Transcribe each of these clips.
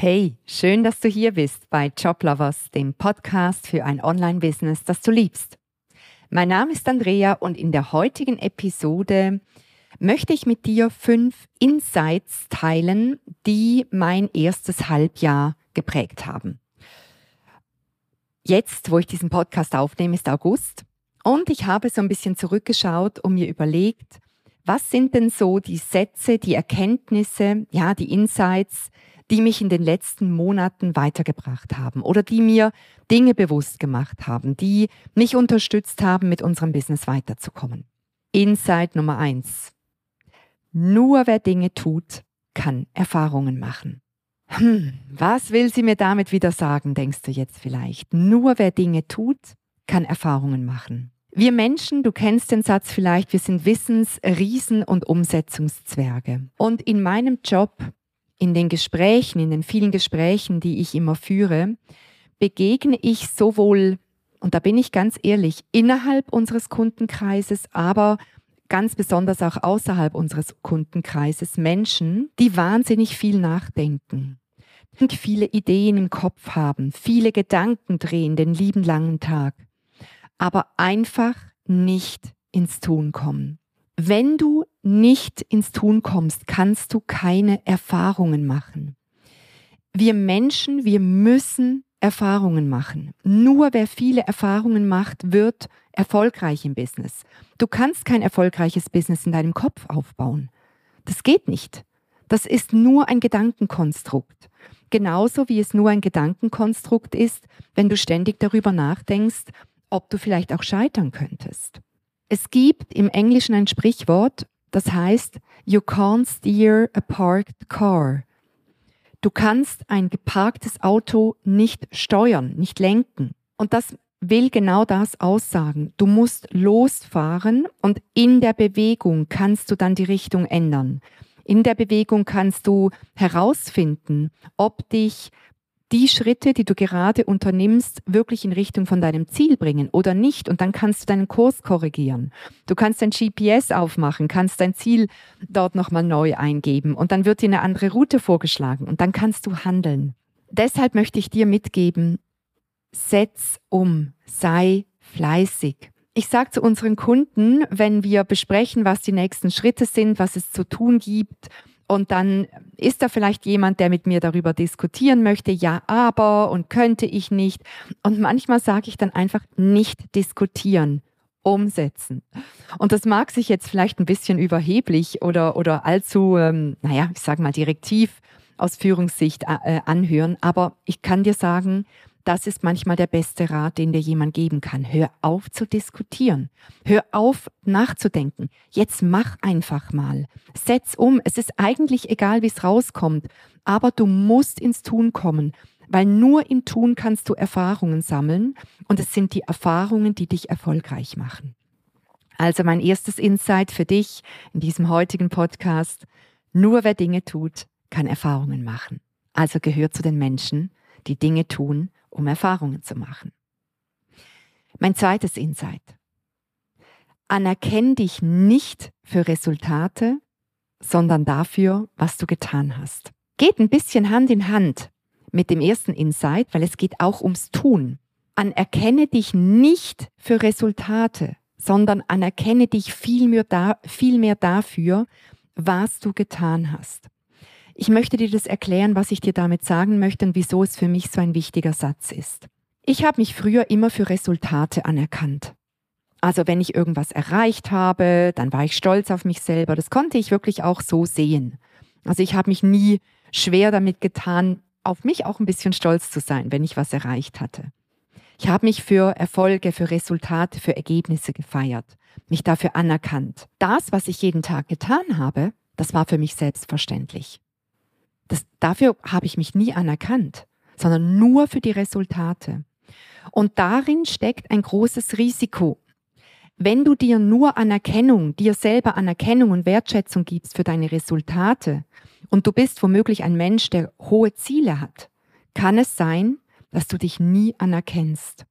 Hey, schön, dass du hier bist bei Joblovers, dem Podcast für ein Online-Business, das du liebst. Mein Name ist Andrea und in der heutigen Episode möchte ich mit dir fünf Insights teilen, die mein erstes Halbjahr geprägt haben. Jetzt, wo ich diesen Podcast aufnehme, ist August und ich habe so ein bisschen zurückgeschaut und mir überlegt, was sind denn so die Sätze, die Erkenntnisse, ja, die Insights, die mich in den letzten Monaten weitergebracht haben oder die mir Dinge bewusst gemacht haben, die mich unterstützt haben, mit unserem Business weiterzukommen. Insight Nummer eins. Nur wer Dinge tut, kann Erfahrungen machen. Hm, was will sie mir damit wieder sagen, denkst du jetzt vielleicht? Nur wer Dinge tut, kann Erfahrungen machen. Wir Menschen, du kennst den Satz vielleicht, wir sind Wissens-, Riesen- und Umsetzungszwerge. Und in meinem Job in den Gesprächen, in den vielen Gesprächen, die ich immer führe, begegne ich sowohl, und da bin ich ganz ehrlich, innerhalb unseres Kundenkreises, aber ganz besonders auch außerhalb unseres Kundenkreises Menschen, die wahnsinnig viel nachdenken, viele Ideen im Kopf haben, viele Gedanken drehen den lieben langen Tag, aber einfach nicht ins Tun kommen. Wenn du nicht ins Tun kommst, kannst du keine Erfahrungen machen. Wir Menschen, wir müssen Erfahrungen machen. Nur wer viele Erfahrungen macht, wird erfolgreich im Business. Du kannst kein erfolgreiches Business in deinem Kopf aufbauen. Das geht nicht. Das ist nur ein Gedankenkonstrukt. Genauso wie es nur ein Gedankenkonstrukt ist, wenn du ständig darüber nachdenkst, ob du vielleicht auch scheitern könntest. Es gibt im Englischen ein Sprichwort, das heißt, you can't steer a parked car. Du kannst ein geparktes Auto nicht steuern, nicht lenken. Und das will genau das aussagen. Du musst losfahren und in der Bewegung kannst du dann die Richtung ändern. In der Bewegung kannst du herausfinden, ob dich die Schritte, die du gerade unternimmst, wirklich in Richtung von deinem Ziel bringen oder nicht. Und dann kannst du deinen Kurs korrigieren. Du kannst dein GPS aufmachen, kannst dein Ziel dort nochmal neu eingeben und dann wird dir eine andere Route vorgeschlagen und dann kannst du handeln. Deshalb möchte ich dir mitgeben, setz um, sei fleißig. Ich sage zu unseren Kunden, wenn wir besprechen, was die nächsten Schritte sind, was es zu tun gibt, und dann ist da vielleicht jemand, der mit mir darüber diskutieren möchte, ja, aber und könnte ich nicht. Und manchmal sage ich dann einfach nicht diskutieren, umsetzen. Und das mag sich jetzt vielleicht ein bisschen überheblich oder, oder allzu, ähm, naja, ich sage mal direktiv aus Führungssicht äh, anhören, aber ich kann dir sagen, das ist manchmal der beste Rat, den dir jemand geben kann. Hör auf zu diskutieren. Hör auf nachzudenken. Jetzt mach einfach mal. Setz um. Es ist eigentlich egal, wie es rauskommt. Aber du musst ins Tun kommen. Weil nur im Tun kannst du Erfahrungen sammeln. Und es sind die Erfahrungen, die dich erfolgreich machen. Also mein erstes Insight für dich in diesem heutigen Podcast. Nur wer Dinge tut, kann Erfahrungen machen. Also gehört zu den Menschen, die Dinge tun um Erfahrungen zu machen. Mein zweites Insight. Anerkenn dich nicht für Resultate, sondern dafür, was du getan hast. Geht ein bisschen Hand in Hand mit dem ersten Insight, weil es geht auch ums Tun. Anerkenne dich nicht für Resultate, sondern anerkenne dich vielmehr, da, vielmehr dafür, was du getan hast. Ich möchte dir das erklären, was ich dir damit sagen möchte und wieso es für mich so ein wichtiger Satz ist. Ich habe mich früher immer für Resultate anerkannt. Also wenn ich irgendwas erreicht habe, dann war ich stolz auf mich selber. Das konnte ich wirklich auch so sehen. Also ich habe mich nie schwer damit getan, auf mich auch ein bisschen stolz zu sein, wenn ich was erreicht hatte. Ich habe mich für Erfolge, für Resultate, für Ergebnisse gefeiert, mich dafür anerkannt. Das, was ich jeden Tag getan habe, das war für mich selbstverständlich. Das, dafür habe ich mich nie anerkannt, sondern nur für die Resultate. Und darin steckt ein großes Risiko. Wenn du dir nur Anerkennung, dir selber Anerkennung und Wertschätzung gibst für deine Resultate und du bist womöglich ein Mensch, der hohe Ziele hat, kann es sein, dass du dich nie anerkennst.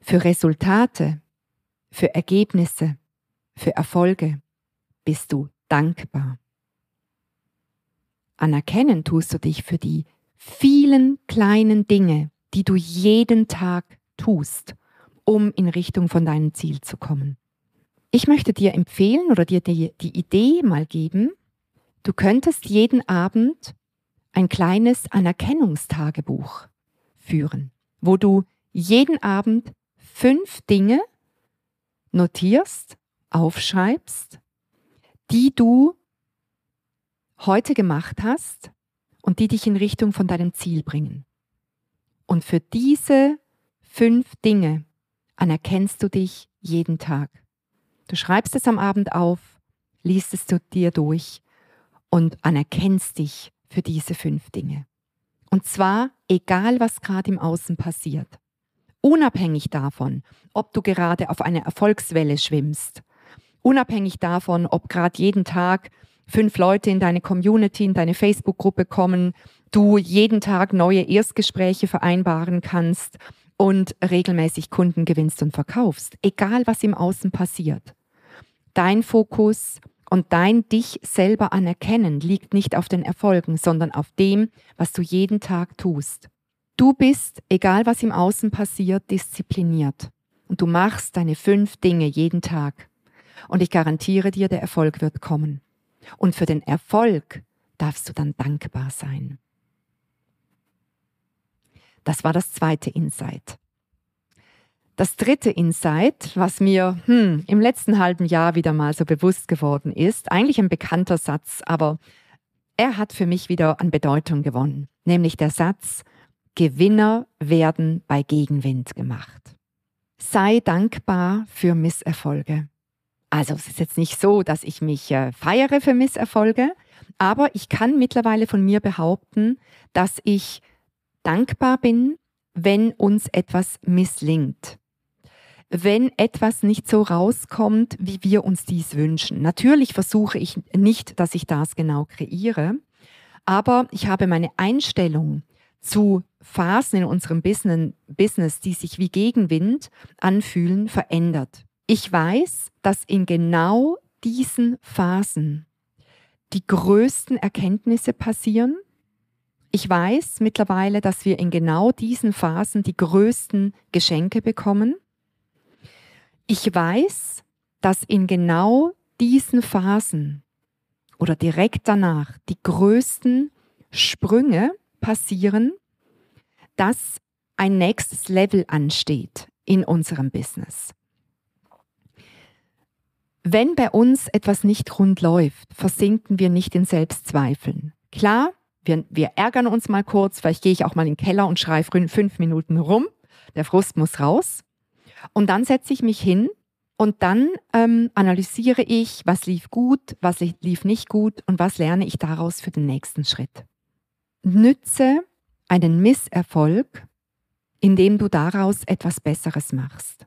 Für Resultate, für Ergebnisse, für Erfolge bist du dankbar. Anerkennen tust du dich für die vielen kleinen Dinge, die du jeden Tag tust, um in Richtung von deinem Ziel zu kommen. Ich möchte dir empfehlen oder dir die, die Idee mal geben, du könntest jeden Abend ein kleines Anerkennungstagebuch führen, wo du jeden Abend fünf Dinge notierst, aufschreibst, die du heute gemacht hast und die dich in Richtung von deinem Ziel bringen. Und für diese fünf Dinge anerkennst du dich jeden Tag. Du schreibst es am Abend auf, liest es zu dir durch und anerkennst dich für diese fünf Dinge. Und zwar egal, was gerade im Außen passiert. Unabhängig davon, ob du gerade auf einer Erfolgswelle schwimmst. Unabhängig davon, ob gerade jeden Tag fünf Leute in deine Community, in deine Facebook-Gruppe kommen, du jeden Tag neue Erstgespräche vereinbaren kannst und regelmäßig Kunden gewinnst und verkaufst. Egal, was im Außen passiert. Dein Fokus und dein dich selber anerkennen liegt nicht auf den Erfolgen, sondern auf dem, was du jeden Tag tust. Du bist, egal was im Außen passiert, diszipliniert. Und du machst deine fünf Dinge jeden Tag. Und ich garantiere dir, der Erfolg wird kommen. Und für den Erfolg darfst du dann dankbar sein. Das war das zweite Insight. Das dritte Insight, was mir hm, im letzten halben Jahr wieder mal so bewusst geworden ist, eigentlich ein bekannter Satz, aber er hat für mich wieder an Bedeutung gewonnen, nämlich der Satz, Gewinner werden bei Gegenwind gemacht. Sei dankbar für Misserfolge. Also es ist jetzt nicht so, dass ich mich äh, feiere für Misserfolge, aber ich kann mittlerweile von mir behaupten, dass ich dankbar bin, wenn uns etwas misslingt wenn etwas nicht so rauskommt, wie wir uns dies wünschen. Natürlich versuche ich nicht, dass ich das genau kreiere, aber ich habe meine Einstellung zu Phasen in unserem Business, die sich wie Gegenwind anfühlen, verändert. Ich weiß, dass in genau diesen Phasen die größten Erkenntnisse passieren. Ich weiß mittlerweile, dass wir in genau diesen Phasen die größten Geschenke bekommen. Ich weiß, dass in genau diesen Phasen oder direkt danach die größten Sprünge passieren, dass ein nächstes Level ansteht in unserem Business. Wenn bei uns etwas nicht rund läuft, versinken wir nicht in Selbstzweifeln. Klar, wir, wir ärgern uns mal kurz, vielleicht gehe ich auch mal in den Keller und schreie fünf Minuten rum, der Frust muss raus. Und dann setze ich mich hin und dann ähm, analysiere ich, was lief gut, was lief nicht gut und was lerne ich daraus für den nächsten Schritt. Nütze einen Misserfolg, indem du daraus etwas Besseres machst.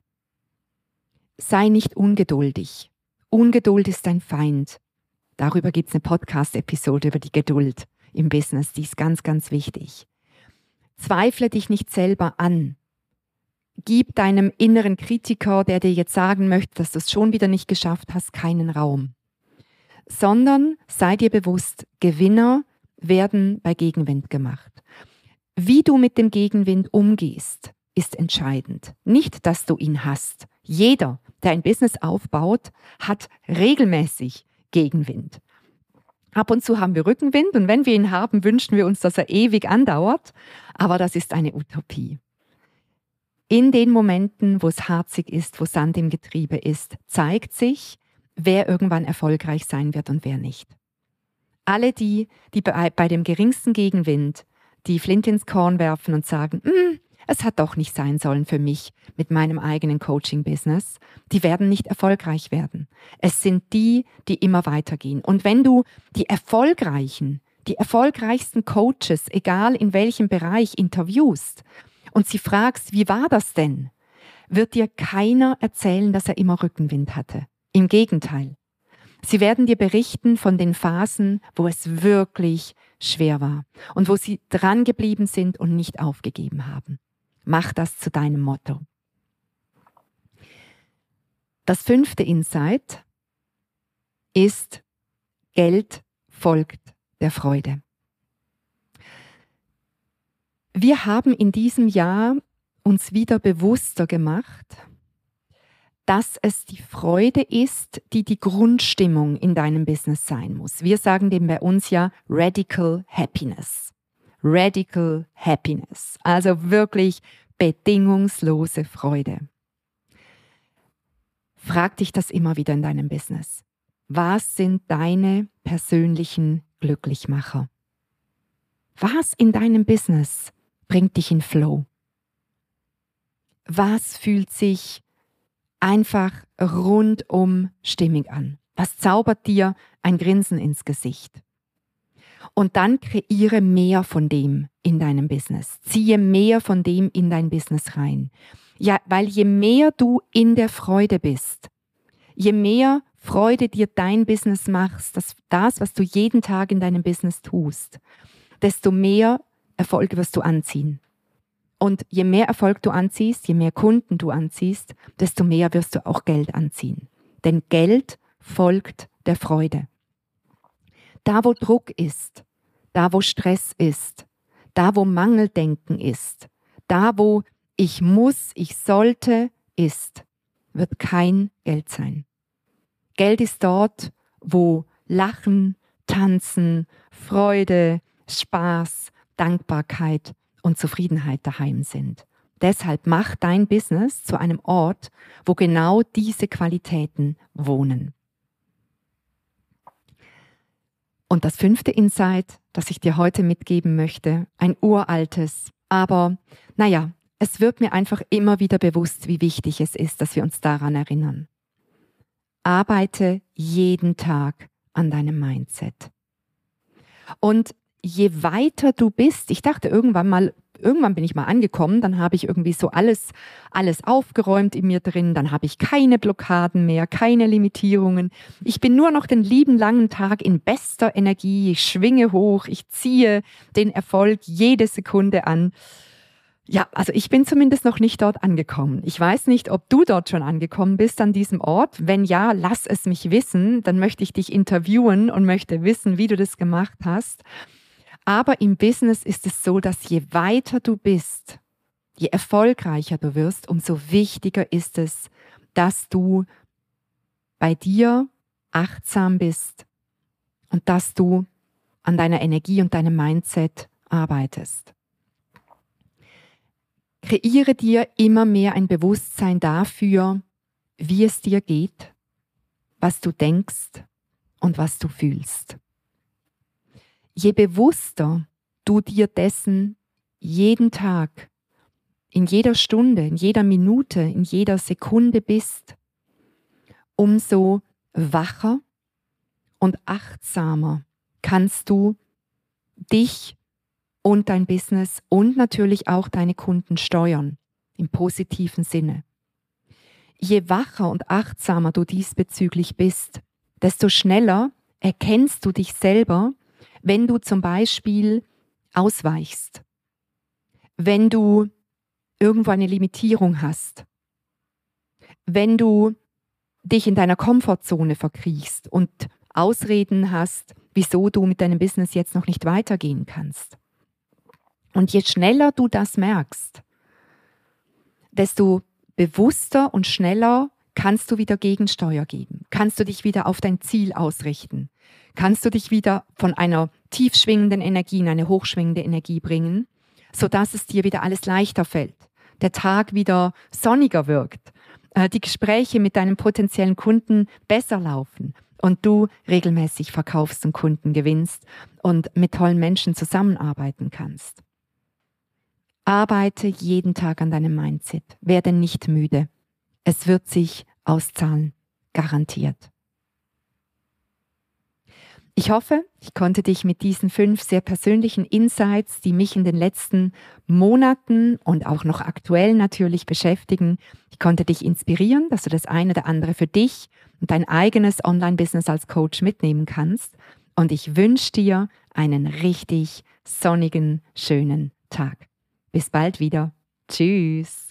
Sei nicht ungeduldig. Ungeduld ist dein Feind. Darüber gibt es eine Podcast-Episode über die Geduld im Business, die ist ganz, ganz wichtig. Zweifle dich nicht selber an gib deinem inneren Kritiker, der dir jetzt sagen möchte, dass du es schon wieder nicht geschafft hast, keinen Raum. Sondern sei dir bewusst, Gewinner werden bei Gegenwind gemacht. Wie du mit dem Gegenwind umgehst, ist entscheidend. Nicht, dass du ihn hast. Jeder, der ein Business aufbaut, hat regelmäßig Gegenwind. Ab und zu haben wir Rückenwind und wenn wir ihn haben, wünschen wir uns, dass er ewig andauert. Aber das ist eine Utopie. In den Momenten, wo es harzig ist, wo Sand im Getriebe ist, zeigt sich, wer irgendwann erfolgreich sein wird und wer nicht. Alle die, die bei, bei dem geringsten Gegenwind die Flint ins Korn werfen und sagen, mm, es hat doch nicht sein sollen für mich mit meinem eigenen Coaching-Business, die werden nicht erfolgreich werden. Es sind die, die immer weitergehen. Und wenn du die erfolgreichen, die erfolgreichsten Coaches, egal in welchem Bereich, interviewst, und sie fragst, wie war das denn, wird dir keiner erzählen, dass er immer Rückenwind hatte. Im Gegenteil. Sie werden dir berichten von den Phasen, wo es wirklich schwer war und wo sie dran geblieben sind und nicht aufgegeben haben. Mach das zu deinem Motto. Das fünfte Insight ist, Geld folgt der Freude. Wir haben in diesem Jahr uns wieder bewusster gemacht, dass es die Freude ist, die die Grundstimmung in deinem Business sein muss. Wir sagen dem bei uns ja Radical Happiness. Radical Happiness. Also wirklich bedingungslose Freude. Frag dich das immer wieder in deinem Business. Was sind deine persönlichen Glücklichmacher? Was in deinem Business bringt dich in Flow? Was fühlt sich einfach rundum stimmig an? Was zaubert dir ein Grinsen ins Gesicht? Und dann kreiere mehr von dem in deinem Business. Ziehe mehr von dem in dein Business rein. Ja, weil je mehr du in der Freude bist, je mehr Freude dir dein Business machst, das, das, was du jeden Tag in deinem Business tust, desto mehr Erfolge wirst du anziehen. Und je mehr Erfolg du anziehst, je mehr Kunden du anziehst, desto mehr wirst du auch Geld anziehen. Denn Geld folgt der Freude. Da, wo Druck ist, da, wo Stress ist, da, wo Mangeldenken ist, da, wo ich muss, ich sollte ist, wird kein Geld sein. Geld ist dort, wo Lachen, Tanzen, Freude, Spaß, Dankbarkeit und Zufriedenheit daheim sind. Deshalb mach dein Business zu einem Ort, wo genau diese Qualitäten wohnen. Und das fünfte Insight, das ich dir heute mitgeben möchte, ein uraltes, aber naja, es wird mir einfach immer wieder bewusst, wie wichtig es ist, dass wir uns daran erinnern. Arbeite jeden Tag an deinem Mindset. Und je weiter du bist, ich dachte irgendwann mal, irgendwann bin ich mal angekommen, dann habe ich irgendwie so alles, alles aufgeräumt in mir drin, dann habe ich keine Blockaden mehr, keine Limitierungen. Ich bin nur noch den lieben langen Tag in bester Energie, ich schwinge hoch, ich ziehe den Erfolg jede Sekunde an. Ja, also ich bin zumindest noch nicht dort angekommen. Ich weiß nicht, ob du dort schon angekommen bist an diesem Ort. Wenn ja, lass es mich wissen. Dann möchte ich dich interviewen und möchte wissen, wie du das gemacht hast. Aber im Business ist es so, dass je weiter du bist, je erfolgreicher du wirst, umso wichtiger ist es, dass du bei dir achtsam bist und dass du an deiner Energie und deinem Mindset arbeitest. Kreiere dir immer mehr ein Bewusstsein dafür, wie es dir geht, was du denkst und was du fühlst je bewusster du dir dessen jeden Tag, in jeder Stunde, in jeder Minute, in jeder Sekunde bist, umso wacher und achtsamer kannst du dich und dein Business und natürlich auch deine Kunden steuern, im positiven Sinne. Je wacher und achtsamer du diesbezüglich bist, desto schneller erkennst du dich selber wenn du zum Beispiel ausweichst, wenn du irgendwo eine Limitierung hast, wenn du dich in deiner Komfortzone verkriechst und Ausreden hast, wieso du mit deinem Business jetzt noch nicht weitergehen kannst. Und je schneller du das merkst, desto bewusster und schneller kannst du wieder Gegensteuer geben, kannst du dich wieder auf dein Ziel ausrichten, kannst du dich wieder von einer tief schwingenden Energie in eine hochschwingende Energie bringen, sodass es dir wieder alles leichter fällt, der Tag wieder sonniger wirkt, äh, die Gespräche mit deinen potenziellen Kunden besser laufen und du regelmäßig verkaufst und Kunden gewinnst und mit tollen Menschen zusammenarbeiten kannst. Arbeite jeden Tag an deinem Mindset, werde nicht müde. Es wird sich auszahlen, garantiert. Ich hoffe, ich konnte dich mit diesen fünf sehr persönlichen Insights, die mich in den letzten Monaten und auch noch aktuell natürlich beschäftigen, ich konnte dich inspirieren, dass du das eine oder andere für dich und dein eigenes Online-Business als Coach mitnehmen kannst. Und ich wünsche dir einen richtig sonnigen, schönen Tag. Bis bald wieder. Tschüss.